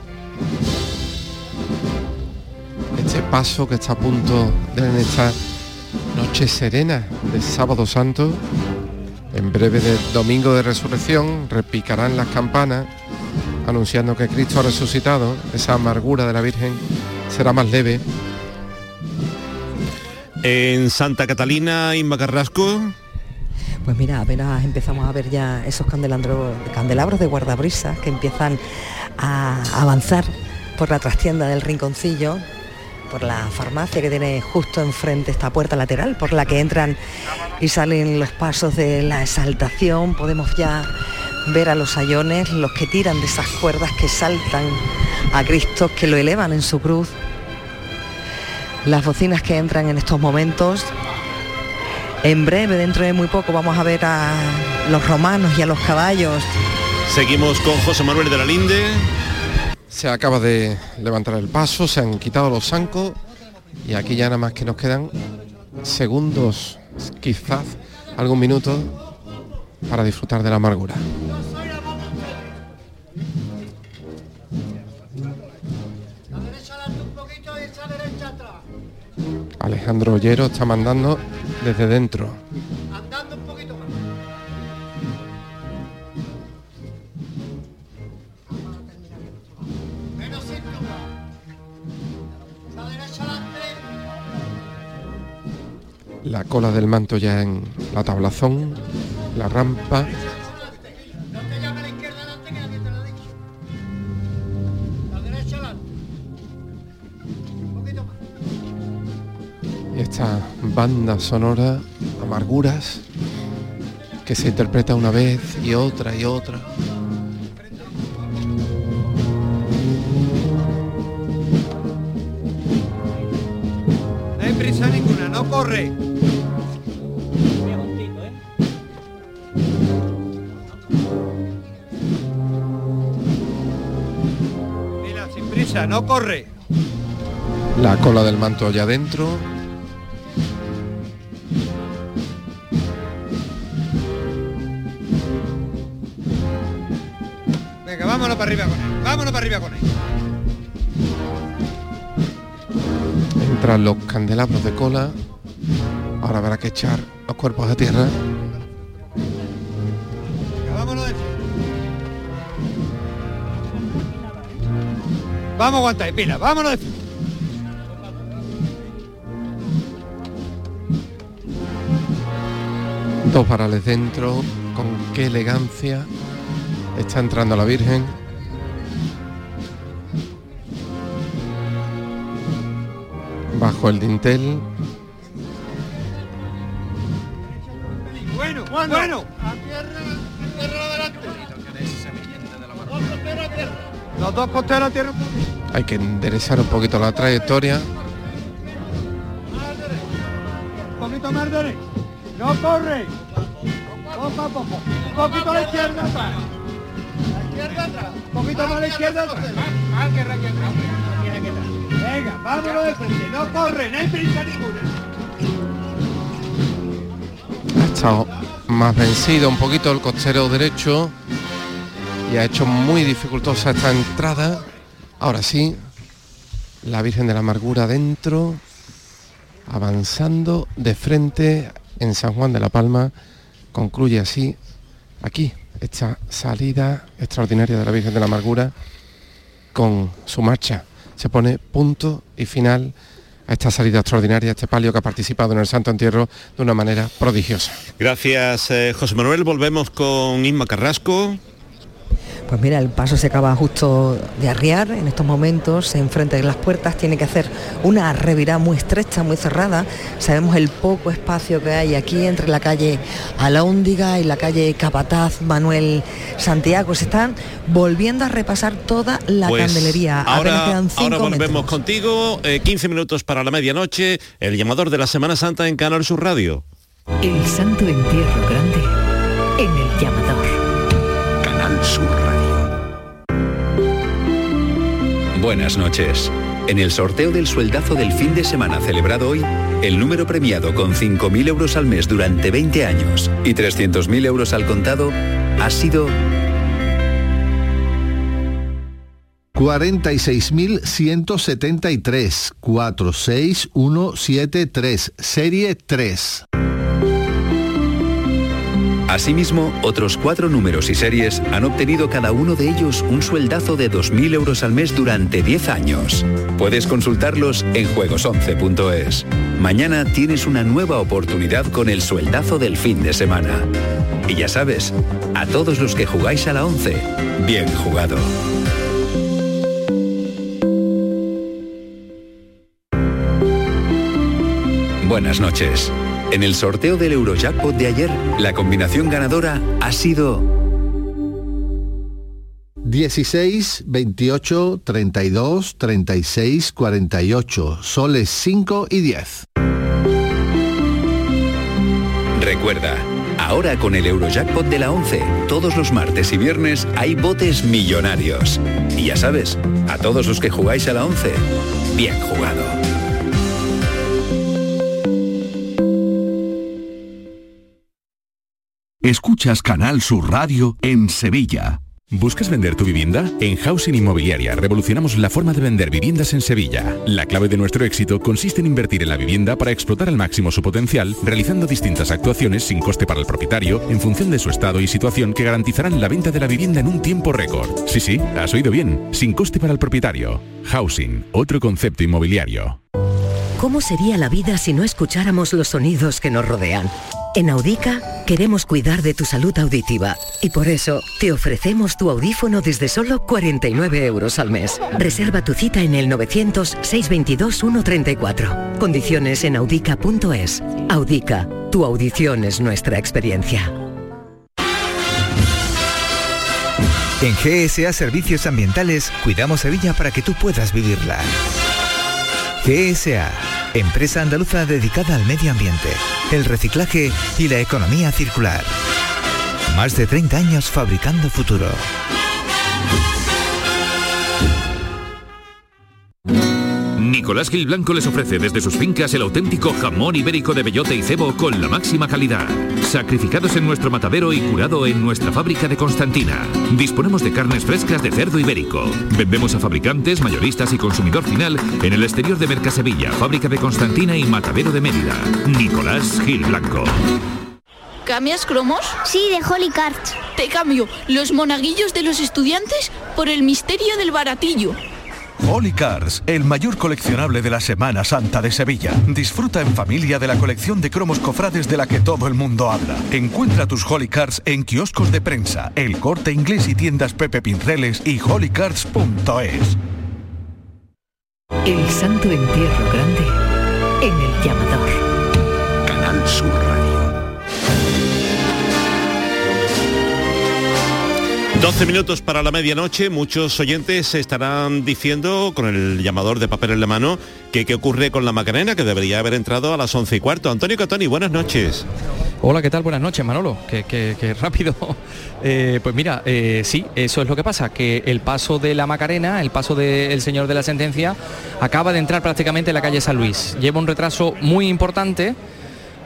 Paso que está a punto de en esta noche serena de sábado santo. En breve del domingo de resurrección repicarán las campanas anunciando que Cristo ha resucitado. Esa amargura de la Virgen será más leve. En Santa Catalina, Inma Carrasco. Pues mira, apenas empezamos a ver ya esos candelabros, candelabros de guardabrisas que empiezan a avanzar por la trastienda del rinconcillo, por la farmacia que tiene justo enfrente esta puerta lateral, por la que entran y salen los pasos de la exaltación. Podemos ya ver a los sayones, los que tiran de esas cuerdas que saltan a Cristo, que lo elevan en su cruz. Las bocinas que entran en estos momentos. En breve, dentro de muy poco, vamos a ver a los romanos y a los caballos. Seguimos con José Manuel de la Linde. Se acaba de levantar el paso, se han quitado los zancos y aquí ya nada más que nos quedan segundos, quizás algún minuto para disfrutar de la amargura. Alejandro Ollero está mandando desde dentro. La cola del manto ya en la tablazón, la rampa. Y esta banda sonora, amarguras, que se interpreta una vez y otra y otra. No hay prisa ninguna, no corre. Prisa, no corre. La cola del manto ya dentro. Venga, vámonos para arriba con él. Vámonos para arriba con él. Entran los candelabros de cola. Ahora habrá que echar los cuerpos a tierra. Vamos a aguantar, pila, vámonos de Dos varales dentro. Con qué elegancia está entrando la Virgen. Bajo el dintel. Bueno, bueno. Los dos costeros a tierra. Hay que enderezar un poquito la trayectoria. Un poquito más derecho. No corre. Poco a poco. Un poquito a la izquierda atrás. La izquierda atrás. Un poquito más a la izquierda atrás. Más que aquí atrás. Venga, vámonos de frente. No corre, no hay prisa ninguna. Ha estado más vencido un poquito el costero derecho y ha hecho muy dificultosa esta entrada. Ahora sí, la Virgen de la Amargura dentro, avanzando de frente en San Juan de la Palma, concluye así aquí esta salida extraordinaria de la Virgen de la Amargura con su marcha. Se pone punto y final a esta salida extraordinaria, a este palio que ha participado en el Santo Entierro de una manera prodigiosa. Gracias, eh, José Manuel. Volvemos con Inma Carrasco. Pues mira, el paso se acaba justo de arriar en estos momentos, enfrente de las puertas, tiene que hacer una revirada muy estrecha, muy cerrada. Sabemos el poco espacio que hay aquí entre la calle Alhóndiga y la calle Capataz Manuel Santiago. Se están volviendo a repasar toda la Pues candelería. Apenas Ahora, quedan cinco ahora volvemos metros. contigo, eh, 15 minutos para la medianoche, el llamador de la Semana Santa en Canal Sur Radio. El Santo Entierro Grande en el llamador. Sur Buenas noches. En el sorteo del sueldazo del fin de semana celebrado hoy, el número premiado con 5.000 euros al mes durante 20 años y 300.000 euros al contado ha sido 46.173 46173 serie 3 Asimismo, otros cuatro números y series han obtenido cada uno de ellos un sueldazo de 2.000 euros al mes durante 10 años. Puedes consultarlos en juegos11.es. Mañana tienes una nueva oportunidad con el sueldazo del fin de semana. Y ya sabes, a todos los que jugáis a la 11, bien jugado. Buenas noches. En el sorteo del Eurojackpot de ayer, la combinación ganadora ha sido 16 28 32 36 48 soles 5 y 10 Recuerda, ahora con el Eurojackpot de la 11, todos los martes y viernes hay botes millonarios. Y ya sabes, a todos los que jugáis a la 11, bien jugado. Escuchas Canal Sur Radio en Sevilla. ¿Buscas vender tu vivienda? En Housing Inmobiliaria revolucionamos la forma de vender viviendas en Sevilla. La clave de nuestro éxito consiste en invertir en la vivienda para explotar al máximo su potencial, realizando distintas actuaciones sin coste para el propietario en función de su estado y situación que garantizarán la venta de la vivienda en un tiempo récord. Sí, sí, has oído bien, sin coste para el propietario. Housing, otro concepto inmobiliario. ¿Cómo sería la vida si no escucháramos los sonidos que nos rodean? En Audica queremos cuidar de tu salud auditiva y por eso te ofrecemos tu audífono desde solo 49 euros al mes. Reserva tu cita en el 900-622-134. Condiciones en audica.es. Audica, tu audición es nuestra experiencia. En GSA Servicios Ambientales cuidamos Sevilla para que tú puedas vivirla. GSA, empresa andaluza dedicada al medio ambiente, el reciclaje y la economía circular. Más de 30 años fabricando futuro. Nicolás Gil Blanco les ofrece desde sus fincas el auténtico jamón ibérico de bellota y cebo con la máxima calidad. Sacrificados en nuestro matadero y curado en nuestra fábrica de Constantina. Disponemos de carnes frescas de cerdo ibérico. Vendemos a fabricantes, mayoristas y consumidor final en el exterior de Mercasevilla, fábrica de Constantina y matadero de Mérida. Nicolás Gil Blanco. ¿Cambias cromos? Sí, de Holy Cards. Te cambio los monaguillos de los estudiantes por el misterio del baratillo. Holy Cars, el mayor coleccionable de la Semana Santa de Sevilla. Disfruta en familia de la colección de cromos cofrades de la que todo el mundo habla. Encuentra tus Holy Cars en kioscos de prensa, el corte inglés y tiendas Pepe Pinceles y holycars.es. El Santo Entierro Grande en el llamador. Canal Sur 12 minutos para la medianoche, muchos oyentes estarán diciendo con el llamador de papel en la mano que qué ocurre con la Macarena, que debería haber entrado a las 11 y cuarto. Antonio Catoni, buenas noches. Hola, ¿qué tal? Buenas noches, Manolo. Qué- qué rápido. Eh, pues mira, eh, sí, eso es lo que pasa, que el paso de la Macarena, el paso del señor de la sentencia, acaba de entrar prácticamente en la calle San Luis. Lleva un retraso muy importante.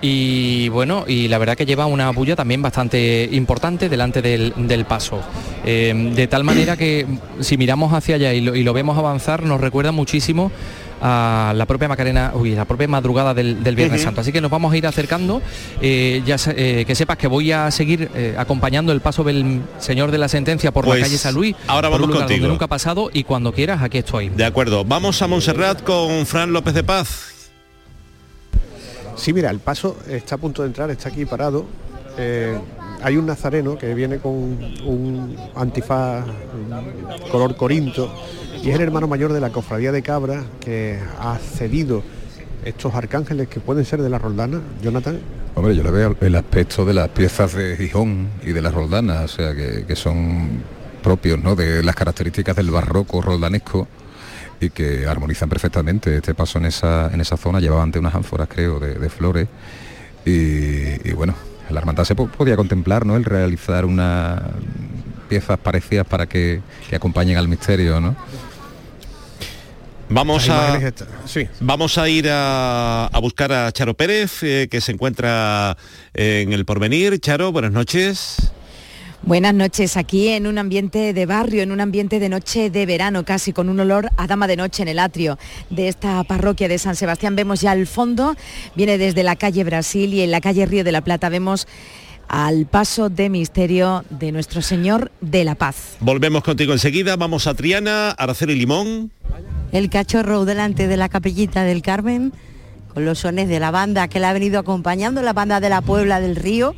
Y bueno, y la verdad que lleva una bulla también bastante importante delante del, del paso. Eh, de tal manera que si miramos hacia allá y lo, y lo vemos avanzar, nos recuerda muchísimo a la propia Macarena, uy, la propia madrugada del, del Viernes. Santo. Así que nos vamos a ir acercando. Eh, ya eh, que sepas que voy a seguir acompañando el paso del señor de la sentencia por Pues, la calle San Luis. ahora por un vamos lugar contigo. donde nunca ha pasado y cuando quieras aquí estoy. De acuerdo, vamos a Montserrat con Fran López de Paz. Sí, mira, el paso está a punto de entrar, está aquí parado. Eh, hay un nazareno que viene con un antifaz un color corinto y es el hermano mayor de la cofradía de Cabra que ha cedido estos arcángeles que pueden ser de la Roldana, Jonathan. Hombre, yo le veo el aspecto de las piezas de Gijón y de la Roldana, o sea, que, que son propios, ¿no? De las características del barroco roldanesco y que armonizan perfectamente. Este paso en esa, en esa zona llevaba ante unas ánforas, creo, de, de flores. Y, y, bueno, la hermandad se po- podía contemplar, ¿no? El realizar unas piezas parecidas para que, que acompañen al misterio, ¿no? Vamos a, sí. vamos a ir a, a buscar a Charo Pérez, eh, que se encuentra en el porvenir. Charo, buenas noches. Buenas noches, aquí en un ambiente de barrio, en un ambiente de noche de verano, casi con un olor a dama de noche en el atrio de esta parroquia de San Sebastián. Vemos ya al fondo, viene desde la calle Brasil y en la calle Río de la Plata vemos al paso de misterio de nuestro Señor de la Paz. Volvemos contigo enseguida. Vamos a Triana, Araceli Limón. El cachorro delante de la capellita del Carmen, con los sones de la banda que la ha venido acompañando, la banda de la Puebla del Río,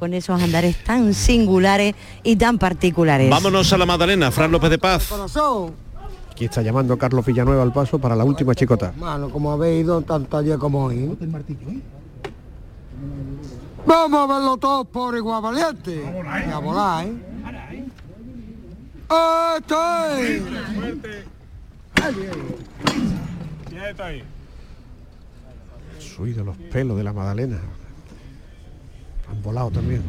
con esos andares tan singulares y tan particulares. Vámonos a la Magdalena, Fran López de Paz. Aquí está llamando Carlos Villanueva al paso para la última chicota. Mano, como habéis ido tanto ayer como hoy. Vamos a verlo todos por igual valiente. Y a volar, ¿eh? ¡Estoy! Suido los pelos de la Madalena. Han volado también.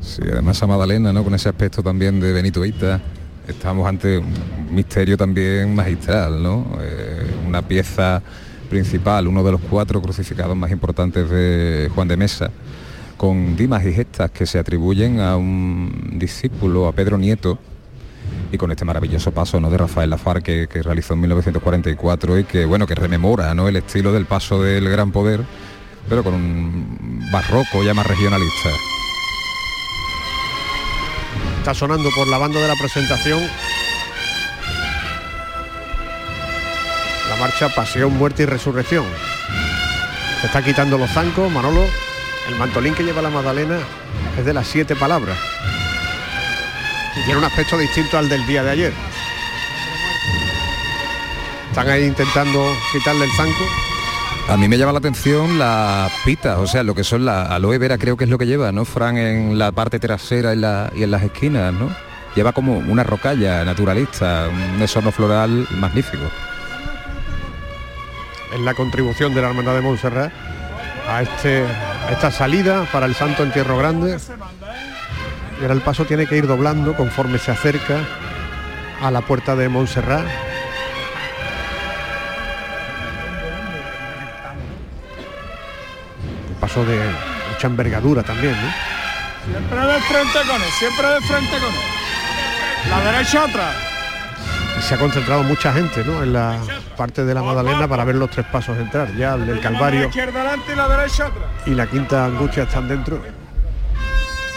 Sí, además a Madalena, ¿no? Con ese aspecto también de Benito Ita, estamos ante un misterio también magistral, ¿no? Eh, una pieza principal, uno de los cuatro crucificados más importantes de Juan de Mesa, con dimas y gestas que se atribuyen a un discípulo, a Pedro Nieto, y con este maravilloso paso ¿no? de Rafael Lafar que, que realizó en 1944 y que bueno que rememora ¿no? el estilo del paso del gran poder pero con un barroco ya más regionalista Está sonando por la banda de la presentación. La marcha Pasión, Muerte y Resurrección. Se está quitando los zancos, Manolo. El mantolín que lleva la Magdalena es de las siete palabras. Y tiene un aspecto distinto al del día de ayer. Están ahí intentando quitarle el zanco. A mí me llama la atención las pitas, o sea, lo que son la aloe vera creo que es lo que lleva, ¿no? Fran en la parte trasera y, en las esquinas, ¿no? Lleva como una rocalla naturalista, un desorno floral magnífico. Es la contribución de la Hermandad de Montserrat a, este, a esta salida para el Santo Entierro Grande. Y ahora el paso tiene que ir doblando conforme se acerca a la puerta de Montserrat. Un paso de mucha envergadura también, ¿no? Siempre de frente con él, siempre de frente con él. La derecha atrás. Y se ha concentrado mucha gente, ¿no? En la parte de la Magdalena para ver los tres pasos entrar. Ya el del La Calvario izquierda adelante y la derecha atrás. y la quinta angustia están dentro.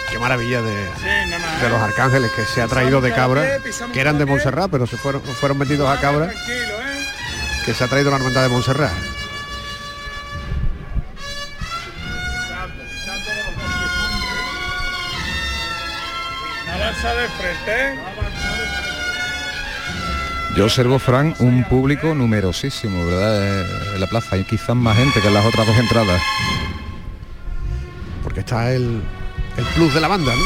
Qué maravilla de, de los arcángeles que se ha traído de cabra, que eran de Montserrat, pero se fueron, fueron metidos a cabra, que se ha traído la hermandad de Montserrat. De frente. Yo observo, Fran, un público numerosísimo, ¿verdad? Eh, En la plaza hay quizás más gente que en las otras dos entradas. Porque está el, el plus de la banda, ¿no?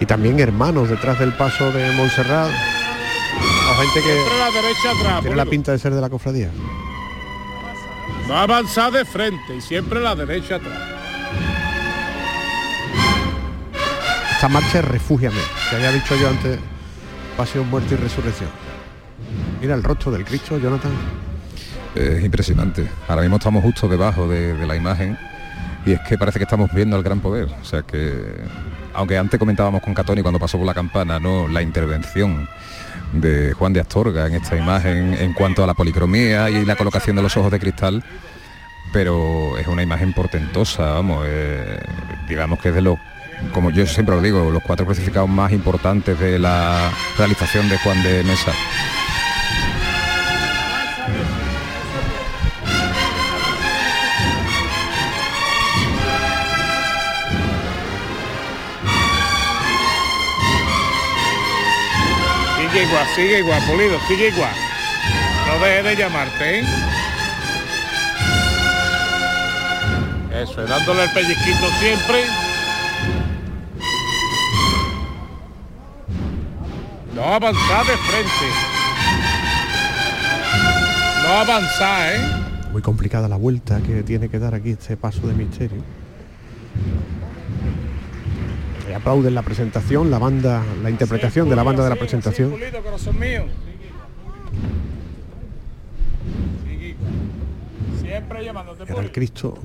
Y también hermanos detrás del paso de Montserrat. Gente que Siempre la derecha atrás. tiene la pinta de ser de la cofradía. Va a avanzar de frente y siempre la derecha atrás. Esta marcha es Refúgiame, que había dicho yo antes, Pasión, Muerte y Resurrección. Mira el rostro del Cristo, Jonathan. Es impresionante. Ahora mismo estamos justo debajo de, de la imagen y es que parece que estamos viendo al gran poder. O sea que, aunque antes comentábamos con Catoni cuando pasó por la campana, ¿no? La intervención de Juan de Astorga en esta imagen en cuanto a la policromía y la colocación de los ojos de cristal, pero es una imagen portentosa, vamos, eh, digamos que es de lo como yo siempre lo digo, los cuatro crucificados más importantes de la realización de Juan de Mesa. Sigue igual, Pulido, sigue igual. No dejes de llamarte, ¿eh? Eso, dándole el pellizquito siempre. No avanzar de frente. No avanzar, ¿eh? Muy complicada la vuelta que tiene que dar aquí este paso de misterio. Aplauden la presentación, la banda, la interpretación de la banda de la presentación. Era el Cristo,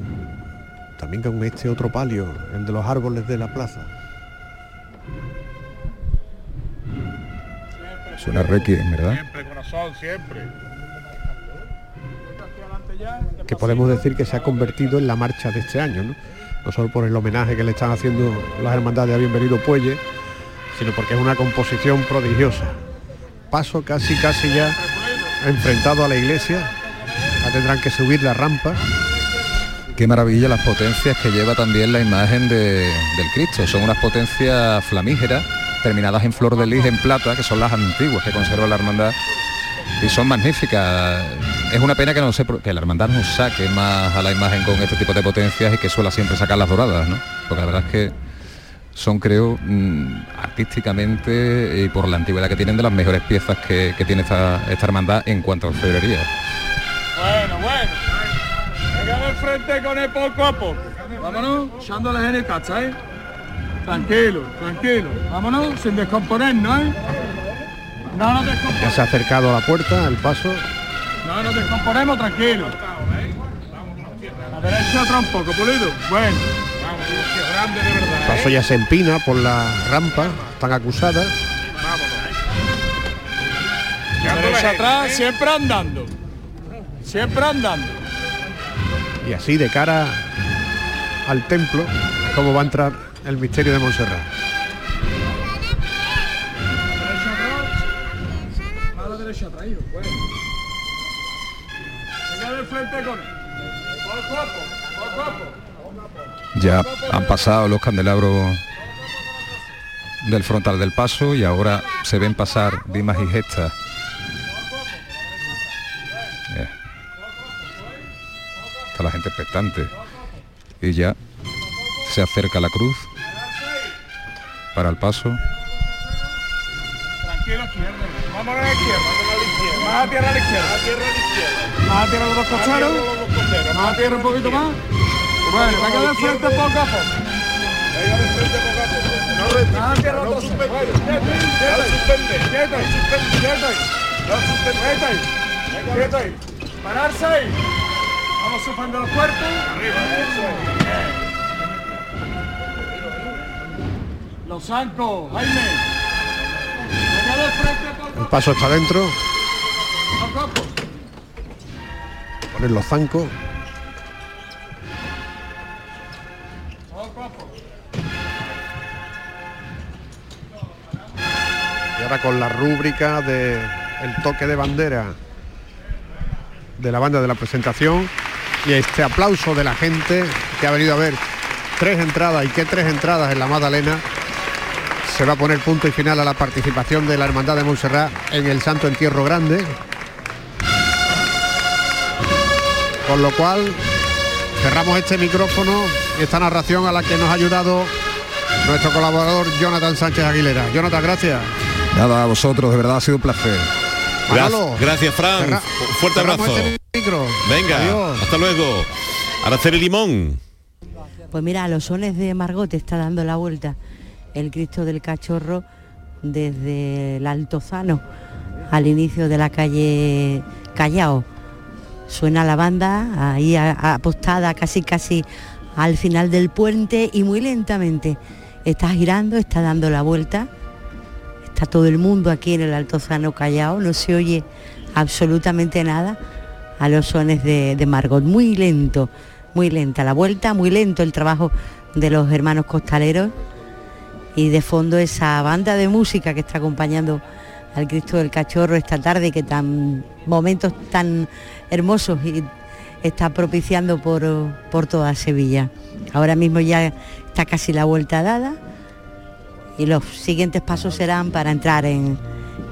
también con este otro palio, el de los árboles de la plaza. Suena requiem, ¿verdad? Siempre, corazón, siempre. que podemos decir que se ha convertido en la marcha de este año, ¿no? No solo por el homenaje que le están haciendo las hermandades a Bienvenido Puelle, sino porque es una composición prodigiosa. Paso casi casi ya enfrentado a la iglesia, ya tendrán que subir la rampa. Qué maravilla las potencias que lleva también la imagen de- del Cristo. Son unas potencias flamígeras, terminadas en flor de lis en plata, que son las antiguas que conserva la hermandad. Y son magníficas. Es una pena que no sé que la hermandad no saque más a la imagen con este tipo de potencias y que suela siempre sacar las doradas, ¿no? Porque la verdad es que son, creo, mm, artísticamente y por la antigüedad que tienen de las mejores piezas que, que tiene esta, esta hermandad en cuanto a orfebrería. Bueno, bueno. Venga de frente con él poco a poco. Vámonos, en el cacha, ¿eh? Tranquilo, tranquilo. Vámonos, sin descomponernos, ¿eh? No nos Ya descomponemos. se ha acercado a la puerta, el paso. No nos descomponemos, tranquilo. A derecha otra un poco, pulido. Bueno. Vamos, qué grande de verdad. El paso ya se empina por la rampa, están acusadas. Derecha atrás, siempre andando. Siempre andando. Y así de cara al templo, como va a entrar el misterio de Montserrat. Poco. Ya han pasado los candelabros del frontal del paso y ahora se ven pasar dimas y gestas. Eh. Está la gente expectante. Y ya se acerca la cruz para el paso. Vamos a la izquierda, vamos a la izquierda. Más a tierra a la izquierda. Más a tierra a la izquierda. Más a tierra los dos costeros. Más a tierra un poquito más. Bueno, venga de frente poco a poco. Venga de frente poco a poco. No retira. A quieta ahí, quieta ahí. No suspende. Quieta ahí. Quieta ahí. Pararse ahí. Vamos a suspender los cuerpos. Arriba. Eso es. Los zancos, Jaime. El paso está dentro, poner los zancos. Y ahora con la rúbrica de el toque de bandera de la banda de la presentación y este aplauso de la gente que ha venido a ver tres entradas y qué tres entradas en la Magdalena se va a poner punto y final a la participación de la Hermandad de Montserrat en el Santo Entierro Grande. Con lo cual cerramos este micrófono y esta narración a la que nos ha ayudado nuestro colaborador Jonathan Sánchez Aguilera. Jonathan, gracias. Nada, a vosotros, de verdad ha sido un placer. Manolo, Gracias, Fran. cerra- fuerte abrazo. este micro. Venga, Adiós. hasta luego. Araceli Limón. Pues mira, a los sones de Margot está dando la vuelta el Cristo del Cachorro desde el Altozano al inicio de la calle Callao. Suena la banda ahí apostada casi casi al final del puente y muy lentamente está girando, está dando la vuelta. Está todo el mundo aquí en el Altozano Callao, no se oye absolutamente nada a los sones de, de Margot. Muy lento, muy lenta la vuelta, muy lento el trabajo de los hermanos costaleros y de fondo esa banda de música que está acompañando al Cristo del Cachorro esta tarde que tan momentos tan hermosos y está propiciando por, por toda Sevilla. Ahora mismo ya está casi la vuelta dada y los siguientes pasos serán para entrar en,